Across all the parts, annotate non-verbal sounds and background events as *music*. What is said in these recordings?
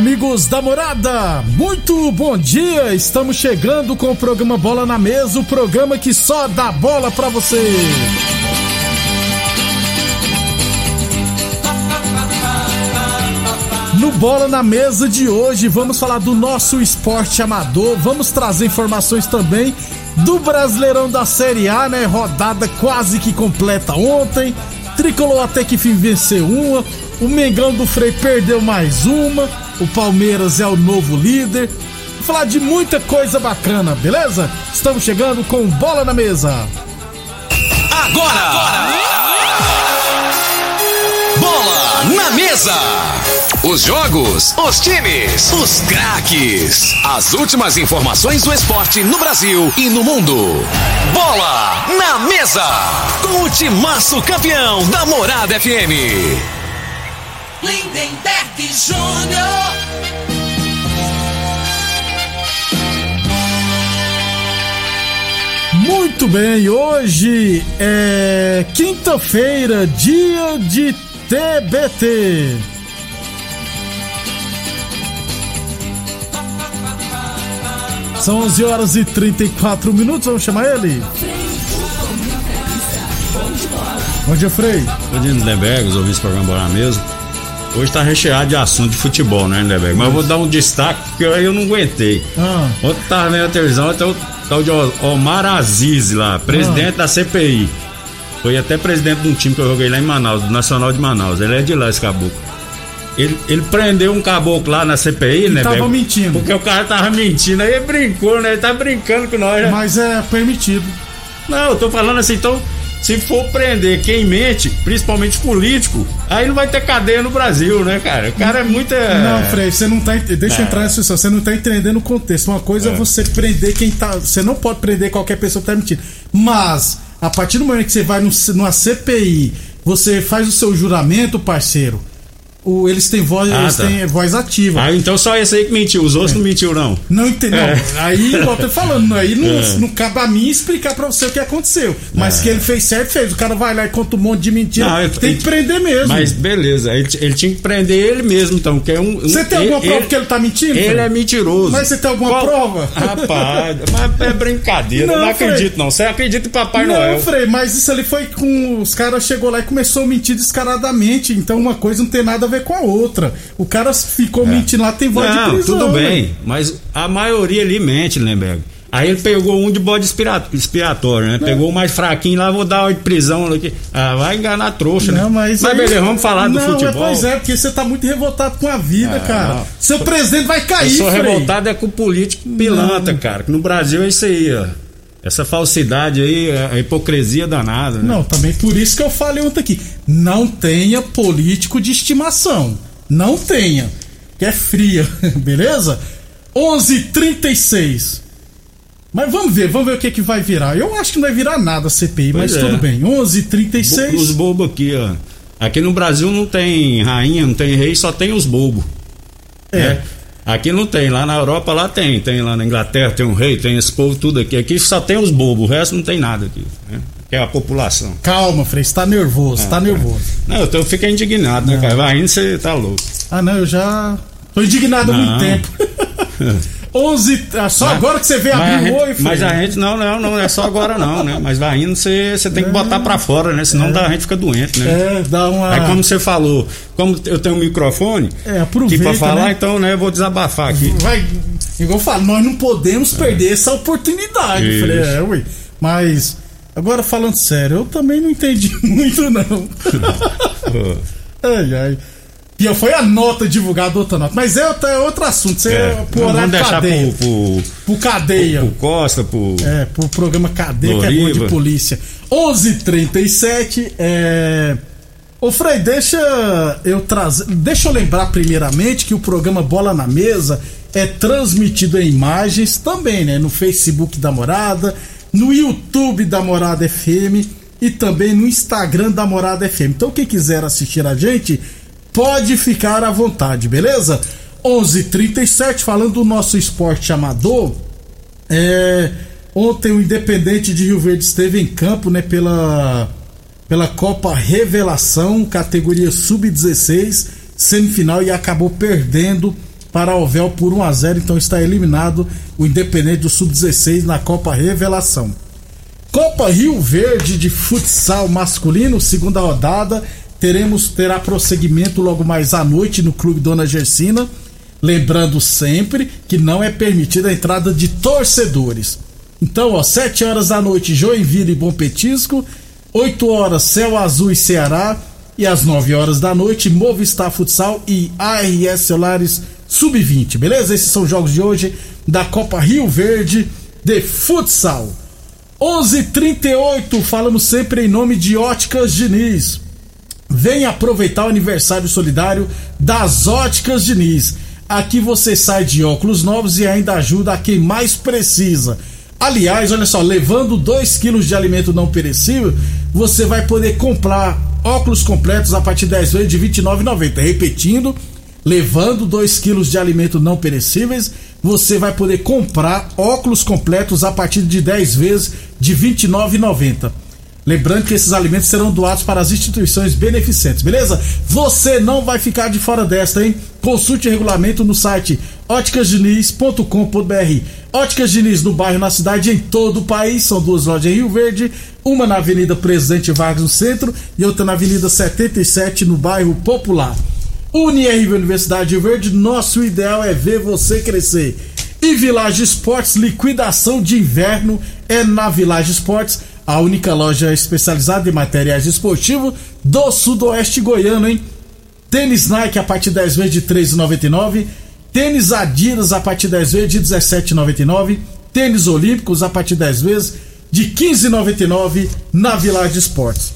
Amigos da morada, muito bom dia! Estamos chegando com o programa Bola na Mesa o programa que só dá bola pra você. No Bola na Mesa de hoje, vamos falar do nosso esporte amador, vamos trazer informações também do Brasileirão da Série A, né? Rodada quase que completa ontem. Tricolor até que fim venceu uma. O Mengão do Frei perdeu mais uma. O Palmeiras é o novo líder. Vou falar de muita coisa bacana, beleza? Estamos chegando com Bola na Mesa. Agora! Bola na mesa! Os jogos, os times, os craques. As últimas informações do esporte no Brasil e no mundo. Bola na mesa! Com o timaço campeão da Morada FM. Lindenberg Júnior. Muito bem, hoje é quinta-feira, dia de TBT. São 11 horas e 34 minutos, vamos chamar ele? Bom dia, Frei. Bom dia, Lindenberg, os ouvintes do programa Bora Mesa. Hoje tá recheado de assunto de futebol, né, Lindenberg? Mas eu vou dar um destaque porque aí eu não aguentei. Ah, Ontem tava vendo a televisão, até o tal de Omar Aziz lá, presidente da CPI. Foi até presidente de um time que eu joguei lá em Manaus, do Nacional de Manaus. Ele é de lá, esse caboclo. Ele, ele prendeu um caboclo lá na CPI, né, tava mentindo. Porque o cara tava mentindo. Aí ele brincou, né? Ele tá brincando com nós. né? mas é permitido. Não, eu tô falando assim, então, se for prender quem mente, principalmente político, aí não vai ter cadeia no Brasil, né, cara? O cara é muito. é, Não, Frei, você não tá. Deixa eu É. entrar nessa discussão. Você não tá entendendo o contexto. Uma coisa é. você prender quem tá. Você não pode prender qualquer pessoa que tá mentindo. Mas, a partir do momento que você vai numa CPI, você faz o seu juramento, parceiro. O, eles têm voz, Ah, eles tá. têm voz ativa. Ah, então só esse aí que mentiu, os outros não mentiu, não. Não entendeu? É. Aí, igual eu tô falando, aí não, É. não cabe a mim explicar pra você o que aconteceu. Mas que ele fez certo, fez. O cara vai lá e conta um monte de mentira. Não, eu- tem que prender mesmo. Mas beleza, ele, ele tinha que prender ele mesmo, então, que é um. um- Você tem ele- alguma prova ele- que ele tá mentindo? Ele é mentiroso. Mas você tem alguma prova? Rapaz, mas é brincadeira, Não, eu não acredito, não. Você acredita em Papai não, Noel? Frei, mas isso ali foi com. Os caras chegou lá e começou a mentir descaradamente. Então uma coisa não tem nada a ver com a outra. O cara ficou mentindo lá, tem voz de É. Não, prisão. tudo né? bem, mas a maioria ali mente, Lemberg. Aí ele pegou um de bode expiatório, né? Pegou o mais fraquinho lá, vou dar uma de prisão aqui. Ah, vai enganar a trouxa, né? Não, mas, aí- beleza, vamos falar do não, futebol. É, pois é, porque você tá muito revoltado com a vida, Ah, cara. não. Seu presidente vai Eu cair, sou Frei. revoltado é com o político pilantra, cara. Que no Brasil é isso aí, ó. Essa falsidade aí, a hipocrisia danada. Né? Não, também por isso que eu falei ontem aqui. Não tenha político de estimação. Não tenha. Que é fria, *laughs* beleza? 11:36. Mas vamos ver, vamos ver o que, que vai virar. Eu acho que não vai virar nada a CPI, mas Pois é. tudo bem. 11:36. Os bobos aqui, ó. Aqui no Brasil não tem rainha, não tem rei, só tem os bobos. É. né? Aqui não tem, lá na Europa lá tem, tem lá na Inglaterra tem um rei, tem esse povo tudo aqui. Aqui só tem os bobos, o resto não tem nada aqui. Né? Que é a população. Calma, Frei, você tá nervoso, tá nervoso. Não, eu, tô, eu fico indignado, né, cara? Vai indo, você tá louco. Ah, não, eu já tô indignado há muito Não. tempo. *laughs* 11. ah, Só Mas- agora que você vê abrir o olho, Mas a gente não, não, não é só agora não, né? Mas vai indo, você, você tem que botar pra fora, né? Senão dá- a gente fica doente, né? É, dá uma. Aí como você falou, como eu tenho um microfone É, aproveita, aqui pra falar, né? então, né, eu vou desabafar aqui. Vai, igual eu falo, nós não podemos perder essa oportunidade. Isso. Falei, é, ui. Mas, agora falando sério, eu também não entendi *laughs* muito, não. *laughs* ai, ai. E foi a nota divulgada, outra nota. Mas é outro, é outro assunto. Você É, é, pro vamos horário deixar cadeia. pro, pro, Pro cadeia. pro Costa, pro. É, pro programa Cadeia, que é bom de polícia. 11:37 é. Ô Frei, deixa eu trazer. Deixa eu lembrar primeiramente que o programa Bola na Mesa é transmitido em imagens também, né? No Facebook da Morada, no YouTube da Morada FM e também no Instagram da Morada FM. Então, quem quiser assistir a gente, pode ficar à vontade, beleza? 11:37 falando do nosso esporte amador. É, ontem o Independente de Rio Verde esteve em campo, né, pela pela Copa Revelação, categoria sub-16, semifinal e acabou perdendo para o Ovel por 1 a 0, então está eliminado o Independente do sub-16 na Copa Revelação. Copa Rio Verde de futsal masculino, segunda rodada. Teremos terá prosseguimento logo mais à noite no Clube Dona Gersina. Lembrando sempre que não é permitida a entrada de torcedores. Então, ó, 7 horas da noite, Joinville e Bom Petisco. 8 horas, Céu Azul e Ceará. E às 9 horas da noite, Movistar Futsal e ARS Solares Sub-20. Beleza? Esses são os jogos de hoje da Copa Rio Verde de futsal. 11:38 falamos sempre em nome de Óticas Diniz. Venha aproveitar o aniversário solidário das Óticas Diniz. Aqui você sai de óculos novos e ainda ajuda a quem mais precisa. Aliás, olha só, levando 2 quilos de alimento não perecível, você vai poder comprar óculos completos a partir de 10 vezes de R$ 29,90. Repetindo, levando 2 quilos de alimento não perecíveis, você vai poder comprar óculos completos a partir de 10 vezes de R$ 29,90. Lembrando que esses alimentos serão doados para as instituições beneficentes, beleza? Você não vai ficar de fora desta, hein? Consulte o regulamento no site óticasdiniz.com.br. Óticas Diniz no bairro, na cidade, em todo o país. São duas lojas em Rio Verde, uma na Avenida Presidente Vargas no centro e outra na Avenida 77 no bairro Popular. UniRV Universidade de Rio Verde, nosso ideal é ver você crescer. E Village Esportes, liquidação de inverno é na Village Esportes, a única loja especializada em materiais esportivos do sudoeste goiano, hein? Tênis Nike a partir de 10 vezes de R$ 3,99. Tênis Adidas a partir de 10 vezes de R$ 17,99. Tênis Olímpicos a partir de 10 vezes de R$ 15,99 na Village Esportes.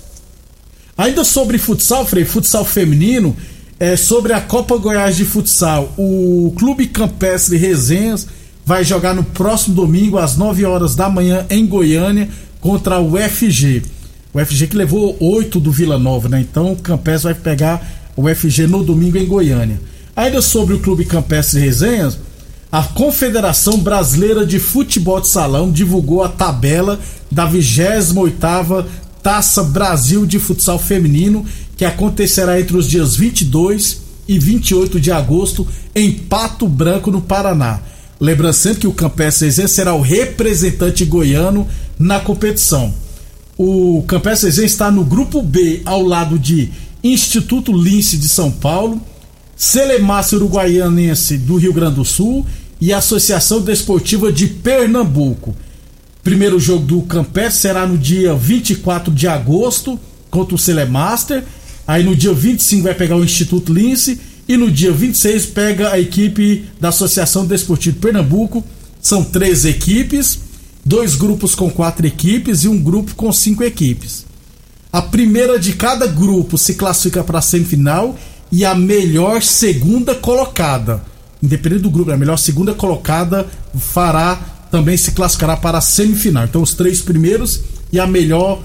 Ainda sobre futsal, Frei, futsal feminino, é sobre a Copa Goiás de Futsal. O Clube Campestre Resenhas vai jogar no próximo domingo às 9 horas da manhã em Goiânia contra o FG. O FG que levou 8 do Vila Nova, né? Então o Campestre vai pegar o FG no domingo em Goiânia. Ainda sobre o Clube Campestre Resenhas, a Confederação Brasileira de Futebol de Salão divulgou a tabela da 28ª Taça Brasil de Futsal Feminino, que acontecerá entre os dias 22 e 28 de agosto em Pato Branco, no Paraná. Lembrando sempre que o Campestre Resenha será o representante goiano na competição. O Campestre Resenha está no grupo B, ao lado de Instituto Lince de São Paulo, Celemácia Uruguaianense do Rio Grande do Sul e Associação Desportiva de Pernambuco. Primeiro jogo do Campestre será no dia 24 de agosto contra o Celemaster. Aí no dia 25 vai pegar o Instituto Lince e no dia 26 pega a equipe da Associação Desportiva de Pernambuco. São três equipes, dois grupos com quatro equipes e um grupo com cinco equipes. A primeira de cada grupo se classifica para a semifinal e a melhor segunda colocada, independente do grupo, a melhor segunda colocada fará também se classificará para a semifinal. Então os três primeiros e a melhor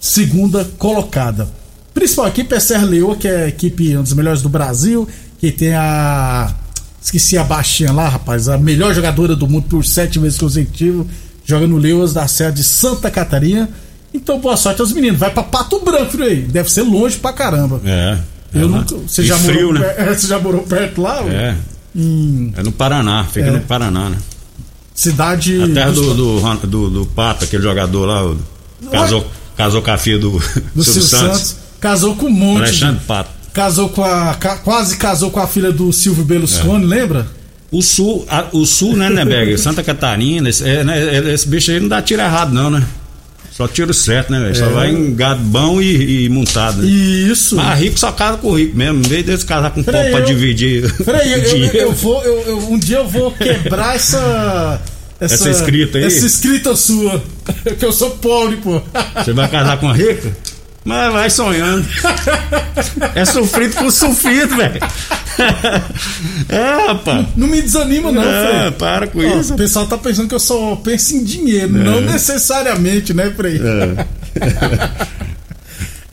segunda colocada. Principal equipe é Serra Leoa, que é a equipe uma das melhores do Brasil, que tem a esqueci a baixinha lá, rapaz, a melhor jogadora do mundo por sete vezes consecutivo, joga no Leoas da Serra de Santa Catarina. Então boa sorte aos meninos. Vai pra Pato Branco, aí. Deve ser longe pra caramba. É. Eu é nunca, você, já frio, morou, né? per- *laughs* você já morou perto lá? É. Hum, É no Paraná, fica É. no Paraná, né? Cidade. A terra do, do, do, do, Pato, aquele jogador lá, o- casou, casou com a filha do, *laughs* do Silvio Silvio Santos. Casou com um monte. de- Alexandre Pato. Casou com a. ca- quase casou com a filha do Silvio Berlusconi, É. lembra? O sul, a- o sul, né, Neberg? *laughs* Santa Catarina, esse, é, né, é- esse bicho aí não dá tiro errado, não, né? Só tiro certo, né, velho? Só vai em gado bom e, e montado. Né? Isso. Mas rico só casa com rico mesmo, em vez deles casar com pobre pra eu- dividir Peraí, eu, *laughs* eu, eu vou. eu- eu- um dia eu vou quebrar essa. Essa escrita aí? Essa escrita sua. *laughs* Que eu sou pobre, pô. Você vai casar com a rica? Mas vai sonhando. É sofrido com sofrido, velho. É, rapaz. Não me desanima, não, É, Frei. para com Ó, isso. o pessoal tá pensando que eu só penso em dinheiro, não necessariamente, né, Frei? É.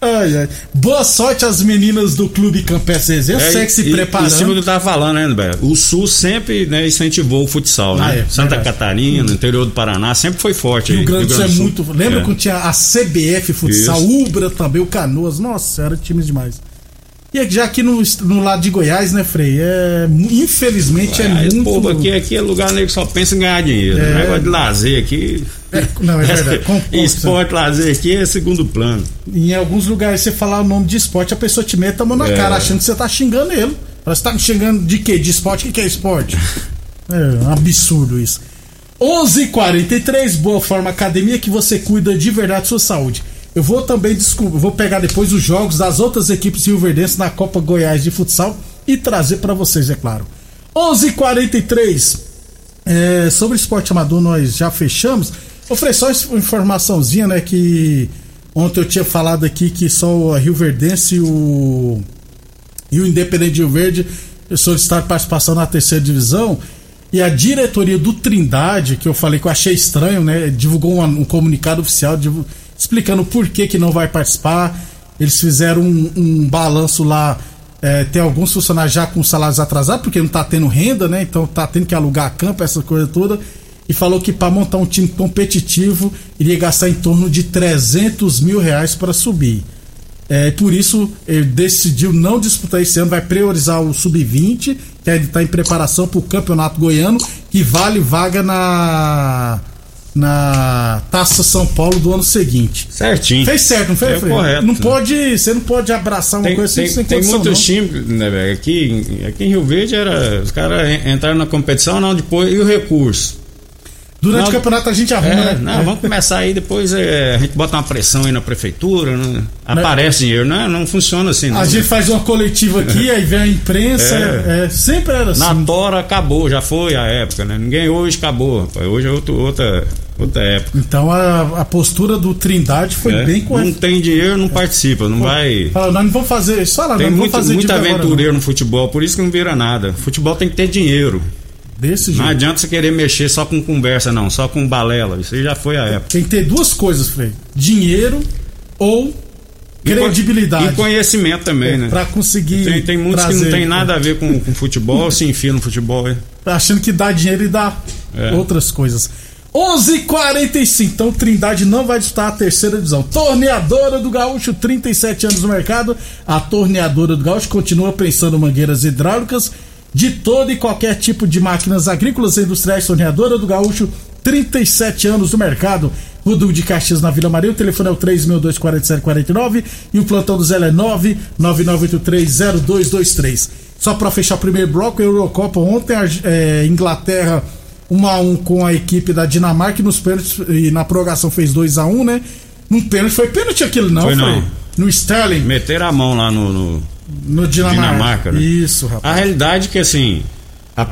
Ai, ai. Boa sorte às meninas do Clube Campestre Resenha. É, Segue se e- preparando. Em cima do que eu tava falando, né, velho? O Sul sempre né, incentivou o futsal, né? Ah, é, Santa verdade. Catarina, interior do Paraná, sempre foi forte aí. Rio Grande do Sul é muito. Lembra É. quando tinha a CBF Futsal, Isso. Ubra também, o Canoas? Nossa, era times demais. E aqui- já aqui no, no lado de Goiás, né, Frei? É, infelizmente é, Ah, esse muito. povo aqui, aqui é lugar nego que só pensa em ganhar dinheiro. É. O negócio de lazer aqui. É, não, é verdade. *laughs* concordo, Esporte, lazer aqui é segundo plano. Em alguns lugares você falar o nome de esporte, a pessoa te mete a mão na É. cara, achando que você tá xingando ele. Você tá me xingando de quê? De esporte? O que, que é esporte? *laughs* é um absurdo isso. 11:43 Boa Forma Academia, que você cuida de verdade da sua saúde. Eu vou também, eu vou pegar depois os jogos das outras equipes rioverdenses na Copa Goiás de Futsal e trazer pra vocês, é claro. 11:43 é, sobre esporte amador nós já fechamos. Ofereci só informaçãozinha, né? Que ontem eu tinha falado aqui que só o Rio Verdense e o, e o Independente Rio Verde solicitaram participação na terceira divisão. E a diretoria do Trindade, que eu falei que eu achei estranho, né? Divulgou um, um comunicado oficial divu- explicando por que, que não vai participar. Eles fizeram um, um balanço lá. é, tem alguns funcionários já com salários atrasados, porque não tá tendo renda, né? Então tá tendo que alugar campo, essa coisa toda. E falou que para montar um time competitivo iria gastar em torno de 300 mil reais para subir. É, por isso, ele decidiu não disputar esse ano, vai priorizar o Sub-20, que ele está em preparação para o Campeonato Goiano, que vale vaga na, na Taça São Paulo do ano seguinte. Certinho. Fez certo, não fez, É correto, Não né? pode, você não pode abraçar uma Tem, coisa tem, assim sem tem condição, muitos não. times, né, velho? Aqui, aqui em Rio Verde era. Os caras en- entraram na competição, não, depois. E o recurso? Durante Não, o campeonato a gente arruma, É, né? não, É. vamos começar aí, depois é, a gente bota uma pressão aí na prefeitura, né? aparece dinheiro, não, não funciona assim. Não. A gente faz uma coletiva aqui, *laughs* aí vem a imprensa, É. é, sempre era assim. Na Tora acabou, já foi a época, né? Ninguém hoje acabou, rapaz. Hoje é outro, outra, outra época. Então a, a postura do Trindade foi né? bem Não correta. tem dinheiro, não participa, não vai. Fala, nós não vamos fazer isso. Fala, Tem não muito, fazer muito de agora, não. aventureiro no futebol, por isso que não vira nada. Futebol tem que ter dinheiro. Desse Não jeito. adianta você querer mexer só com conversa, não, só com balela. Isso aí já foi a época. Tem que ter duas coisas, Frei. Dinheiro ou credibilidade. E conhecimento também, né? Pra conseguir. Tem, tem muitos que não tem nada a ver com, com futebol, se enfia no futebol. é. Achando que dá dinheiro e dá É. outras coisas. 11:45 Então, Trindade não vai disputar a terceira divisão. Torneadora do Gaúcho, 37 anos no mercado. A Torneadora do Gaúcho continua prensando mangueiras hidráulicas de todo e qualquer tipo de máquinas agrícolas e industriais. Torneadora do Gaúcho, 37 anos no mercado. Rodul de Caxias na Vila Maria. O telefone é o 3624749 e o plantão do Zé é 999830223. Só para fechar o primeiro bloco, Eurocopa ontem, a é, Inglaterra 1 a 1 com a equipe da Dinamarca e nos pênaltis e na prorrogação fez 2 a 1, né? Num pênalti foi pênalti aquilo não, Foi não. No Sterling, Meteram a mão lá no. no- no Dinamarca. Dinamarca, né? Isso, A rapaz. realidade é que assim. a a-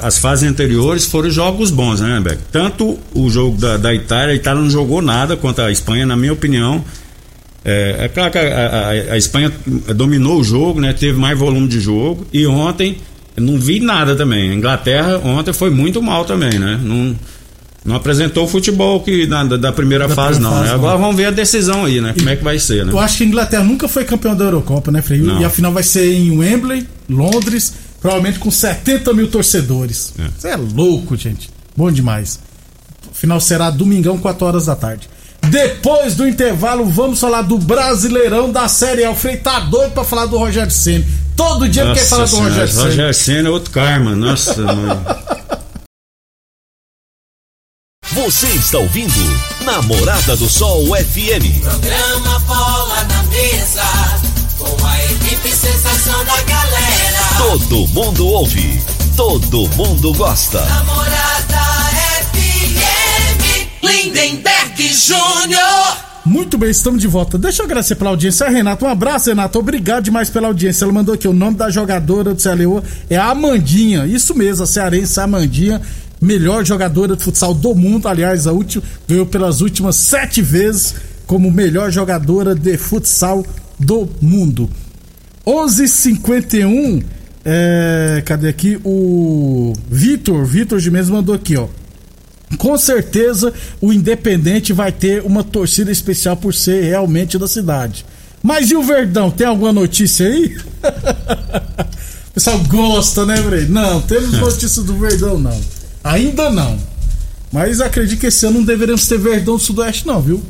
a- as fases anteriores foram jogos bons, né, Beck? Tanto o jogo da, da Itália, a Itália não jogou nada contra a Espanha, na minha opinião. É, é claro que a, a- a Espanha dominou o jogo, né? Teve mais volume de jogo. E ontem não vi nada também. A Inglaterra ontem foi muito mal também, né? Não, não apresentou o futebol que na- da, da primeira Da fase, primeira não. fase, né? Agora vamos ver a decisão aí, né? Como é que vai ser, né? Eu acho que a Inglaterra nunca foi campeão da Eurocopa, né, Frei? E a final vai ser em Wembley, Londres, provavelmente com 70 mil torcedores. É. Isso é louco, gente. Bom demais. O final será domingão, 4 horas da tarde. Depois do intervalo, vamos falar do Brasileirão da Série A. O Frei tá doido pra falar do Rogério Ceni. Todo dia ele quer falar do Rogério Ceni. Rogério Senna é outro karma, nossa, mãe. Você está ouvindo Namorada do Sol FM. Programa Bola na Mesa, com a equipe sensação da galera. Todo mundo ouve, todo mundo gosta. Namorada FM, Lindenberg Júnior. Muito bem, estamos de volta. Deixa eu agradecer pela audiência. Renato, um abraço, Renato. Obrigado demais pela audiência. Ela mandou aqui o nome da jogadora do CLU é Amandinha. Isso mesmo, a cearense Amandinha, melhor jogadora de futsal do mundo. Aliás, a última ganhou pelas últimas sete vezes como melhor jogadora de futsal do mundo. 11:51. É, cadê aqui o Vitor? Vitor de mesmo mandou aqui, ó. Com certeza o Independente vai ter uma torcida especial por ser realmente da cidade. Mas e o Verdão? Tem alguma notícia aí? *laughs* o pessoal gosta, né, Frei? Não, temos *laughs* notícia do Verdão, não. Ainda não. Mas acredito que esse ano não deveremos ter Verdão do Sudoeste, não, viu?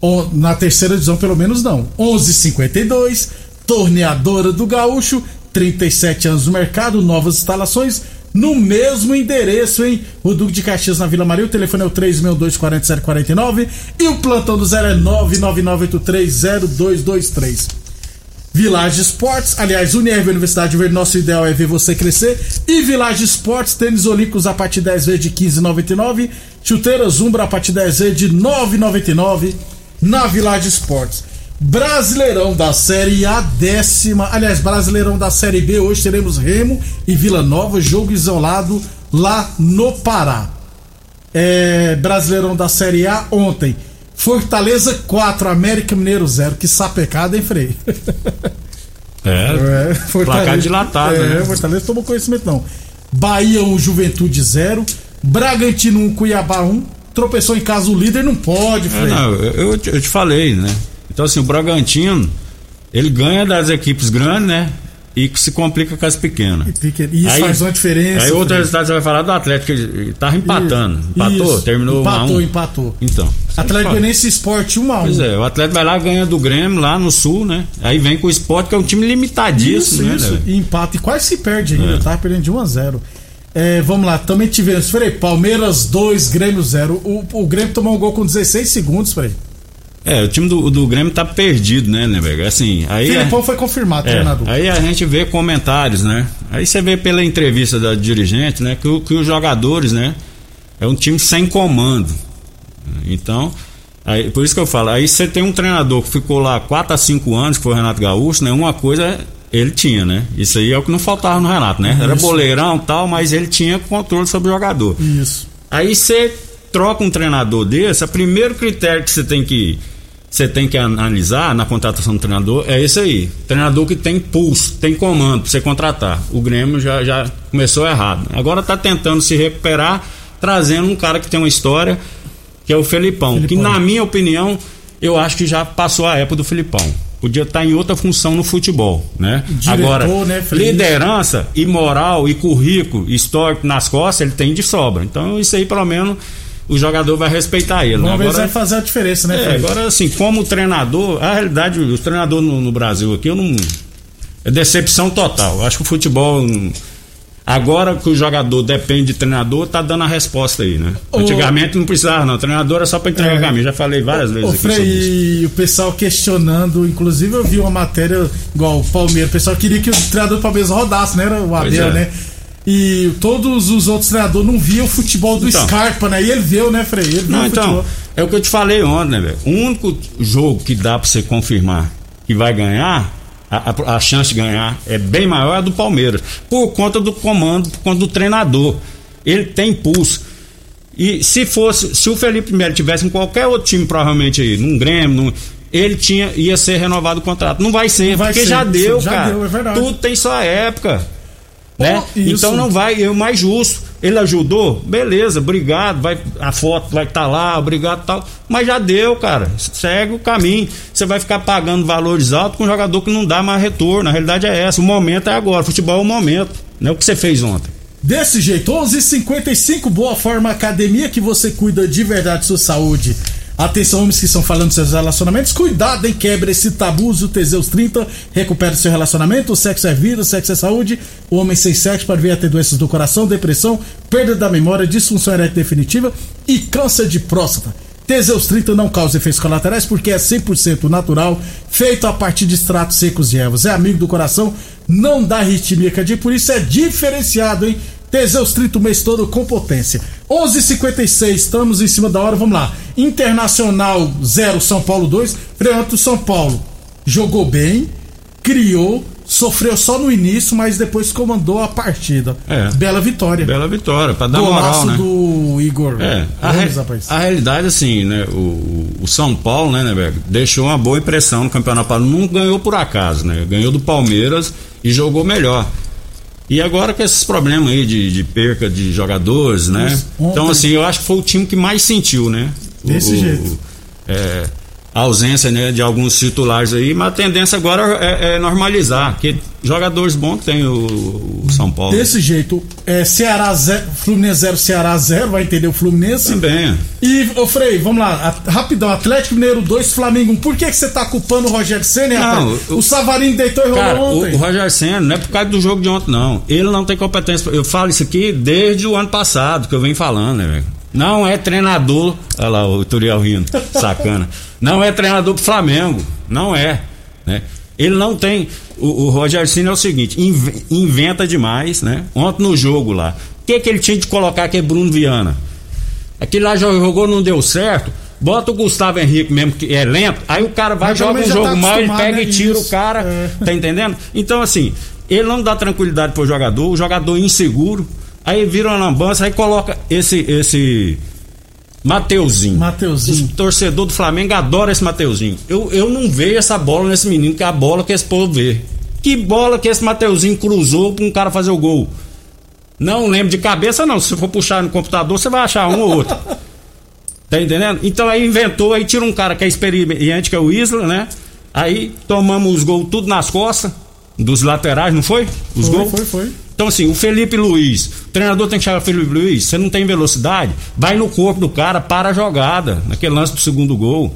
Ou, na terceira divisão, pelo menos não. 11:52 torneadora do Gaúcho, 37 anos no mercado, novas instalações no mesmo endereço, hein? O Duque de Caxias na Vila Maria, o telefone é o 362-4749 e o plantão do zero é 999830223. Village Esportes, aliás, Unirv Universidade Verde, nosso ideal é ver você crescer. E Village Esportes, tênis olímpicos a partir 10 vezes de 15,99. Chuteiras Umbra a partir 10 vezes de 9,99 na Village Esportes. Brasileirão da Série A décima, aliás, Brasileirão da Série B, hoje teremos Remo e Vila Nova, jogo isolado lá no Pará. É, Brasileirão da Série A ontem, Fortaleza 4, América Mineiro 0, que sapecada, hein, Frei? É, *laughs* placar dilatado, é, né? Fortaleza tomou conhecimento não. Bahia 1, Juventude 0, Bragantino 1, Cuiabá 1, tropeçou em casa o líder, não pode, É, Frei. não, eu, eu te- eu te falei, né? Então, assim, o Bragantino, ele ganha das equipes grandes, né? E que se complica com as pequenas. E isso Aí- faz uma diferença. Aí outro resultado você vai falar do Atlético, ele ele tava empatando. Empatou? isso. Terminou Empatou, 1 a 1 empatou. Então. Atlético. Goianiense Esporte 1 a 1 Pois é, o Atlético vai lá ganha do Grêmio lá no Sul, né? Aí vem com o Sport, que é um time limitadíssimo, Isso, né? isso. né? E empate e quase se perde ainda. É. Tava perdendo de 1 a 0 É, vamos lá, também tivemos, Frei, Palmeiras 2, Grêmio 0. O, o Grêmio tomou um gol com 16 segundos, Frei. É, o time do, do Grêmio tá perdido, né, velho? Assim, aí. Filipão foi confirmado, É, treinador. aí a gente vê comentários, né? Aí você vê pela entrevista da dirigente, né? Que, o- que os jogadores, né? É um time sem comando. Então, aí, por isso que eu falo, aí você tem um treinador que ficou lá 4 a 5 anos, que foi o Renato Gaúcho, né? Uma coisa ele tinha, né? Isso aí é o que não faltava no Renato, né? Era Isso. boleirão e tal, mas ele tinha controle sobre o jogador. Isso. Aí você troca um treinador desse, o primeiro critério que você tem que você tem que analisar na contratação do treinador é esse aí. Treinador que tem pulso, tem comando pra você contratar. O Grêmio já, já começou errado. Agora tá tentando se recuperar, trazendo um cara que tem uma história, que é o Felipão. Que Felipão. na minha opinião, eu acho que já passou a época do Felipão. Podia estar em outra função no futebol, né? Diretor, Agora, né, liderança e moral e currículo histórico nas costas, ele tem de sobra. Então, isso aí, pelo menos, o jogador vai respeitar ele. né? Vamos se Agora, vai fazer a diferença, né, é, Frei? agora, assim, como treinador, a realidade, os treinadores no, no Brasil aqui, eu não. É decepção total. Acho que o futebol. Agora que o jogador depende de treinador, tá dando a resposta aí, né? Ô- Antigamente não precisava, não. Treinador era só pra entregar É. caminho. Já falei várias vezes Ô, aqui sobre isso. Frei, e o pessoal questionando, inclusive eu vi uma matéria igual o Palmeiras, o pessoal queria que o treinador do Palmeiras rodasse, né? Era o Abel, é. né? E todos os outros treinadores não viam o futebol do Então. Scarpa, né? E ele viu, né, Frei? Ele Não, então, futebol. é o que eu te falei ontem, né, velho? O único jogo que dá pra você confirmar que vai ganhar, a, a- a chance de ganhar é bem maior é a do Palmeiras. Por conta do comando, por conta do treinador. Ele tem pulso. E se fosse, se o Felipe Melo tivesse em qualquer outro time, provavelmente aí, num Grêmio, num- ele tinha, ia ser renovado o contrato. Não vai ser, Não vai porque ser, já deu, já cara. deu, é verdade. Tudo tem sua época. Né? Isso. Então não vai, o mais justo. Ele ajudou, beleza, obrigado. Vai, a foto vai estar lá, obrigado tal. Mas já deu, cara. Segue o caminho. Você vai ficar pagando valores altos com um jogador que não dá mais retorno. A realidade é essa. O momento é agora. Futebol é o momento. Não é o que você fez ontem. Desse jeito, 11:55 Boa Forma Academia que você cuida de verdade da sua saúde. Atenção, homens que estão falando seus relacionamentos, cuidado, hein? Quebre esse tabu, use o Teseus 30, recupere seu relacionamento. O sexo é vida, o sexo é saúde. O homem sem sexo pode vir a ter doenças do coração, depressão, perda da memória, disfunção erétil definitiva e câncer de próstata. Teseus 30 não causa efeitos colaterais porque é 100% natural, feito a partir de extratos secos de ervas. É amigo do coração, não dá arritmia cardíaca, por isso é diferenciado, hein? Teseus 30 o mês todo com potência. 11:56 estamos em cima da hora, vamos lá. Internacional 0, São Paulo 2. Freanto São Paulo jogou bem, criou, sofreu só no início, mas depois comandou a partida. É. Bela vitória. Bela vitória, pra dar moral, né? do Igor. É, a, re- a realidade, assim, né? O, o São Paulo, né, né, deixou uma boa impressão no Campeonato Paulista. Não ganhou por acaso, né? Ganhou do Palmeiras e jogou melhor. E agora com esses problemas aí de, de perca de jogadores, né? Isso. Ontem- Então, assim, eu acho que foi o time que mais sentiu, né? O- Desse o- jeito. é, a ausência né, de alguns titulares aí, mas a tendência agora é, é normalizar, porque jogadores bons tem o, o São Paulo. Desse jeito, é, Ceará 0, Fluminense 0, Ceará 0, vai entender o Fluminense. Também. E, ô Frei, vamos lá, a- rapidão, Atlético Mineiro 2, Flamengo 1. Por que, que você tá culpando o Rogério Senna, Não, o- O Savarino deitou e rolou Cara, o, ontem. o Roger Senna não é por causa do jogo de ontem, não. Ele não tem competência. Eu falo isso aqui desde o ano passado que eu venho falando, né, velho? Não é treinador. Olha lá, o Turiel rindo, sacana. Não é treinador pro Flamengo. Não é. Né? Ele não tem. O, o Roger Senna é o seguinte: inve- inventa demais, né? Ontem no jogo lá. O que, que ele tinha de colocar aqui, Bruno Viana? Aquele lá jogou, não deu certo. Bota o Gustavo Henrique mesmo, que é lento. Aí o cara vai, Mas joga um já jogo tá mal, ele pega né? e tira Isso. o cara. É. Tá entendendo? Então, assim, ele não dá tranquilidade pro jogador, o jogador inseguro. Aí vira uma lambança, aí coloca esse. esse Mateuzinho. Mateuzinho. O torcedor do Flamengo adora esse Mateuzinho. Eu, eu não vejo essa bola nesse menino, que é a bola que esse povo vê. Que bola que esse Mateuzinho cruzou pra um cara fazer o gol. Não lembro de cabeça, não. Se você for puxar no computador, você vai achar um ou outro. *laughs* Tá entendendo? Então aí inventou, aí tira um cara que é experiente, que é o Isla, né? Aí tomamos os gols tudo nas costas, dos laterais, não foi? Os Foi, gols? foi, foi. Então, assim, o Felipe Luiz, o treinador tem que chegar Felipe Luiz, você não tem velocidade, vai no corpo do cara, para a jogada, naquele lance do segundo gol,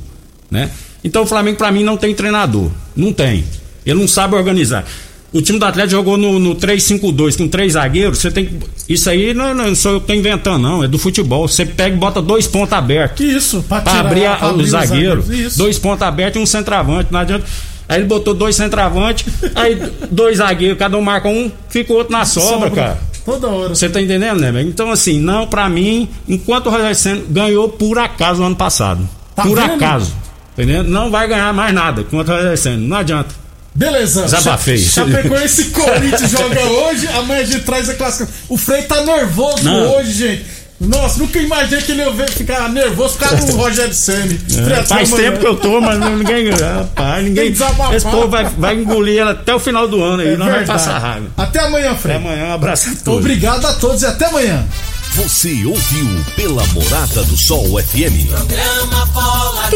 né? Então o Flamengo, pra mim, não tem treinador. Não tem. Ele não sabe organizar. O time do Atlético jogou no, no 3-5-2 com três zagueiros. Você tem. Isso aí não, não sou eu que tô inventando, não. É do futebol. Você pega e bota dois pontos abertos. Isso, pra Pra tirar abrir, a- pra abrir o zagueiro. Dois pontos abertos e um centroavante. Não adianta. Aí ele botou dois centroavantes, aí dois zagueiros, cada um marca um, fica o outro na sobra, cara. Toda hora. Você tá entendendo, né, velho? Então, assim, não, pra mim, enquanto o Rogério Senna ganhou por acaso no ano passado. Tá por vendo? acaso. Entendendo? Não vai ganhar mais nada contra o Rogério Senna. Não adianta. Beleza. Desabafei. Chapecoense e Corinthians joga hoje, amanhã a gente traz a clássica. O Frei tá nervoso Não. hoje, gente. Nossa, nunca imaginei que ele ia ficar nervoso por causa do Rogério Senni. É, faz tempo que eu tô, mas não- ninguém. Rapaz, ninguém. Esse povo vai, vai engolir ela até o final do ano aí. É não vai verdade. passar raiva. Até amanhã, Até Frei. amanhã, um abraço a todos. Obrigado a todos e até amanhã. Você ouviu pela Morada do Sol FM. Programa Bola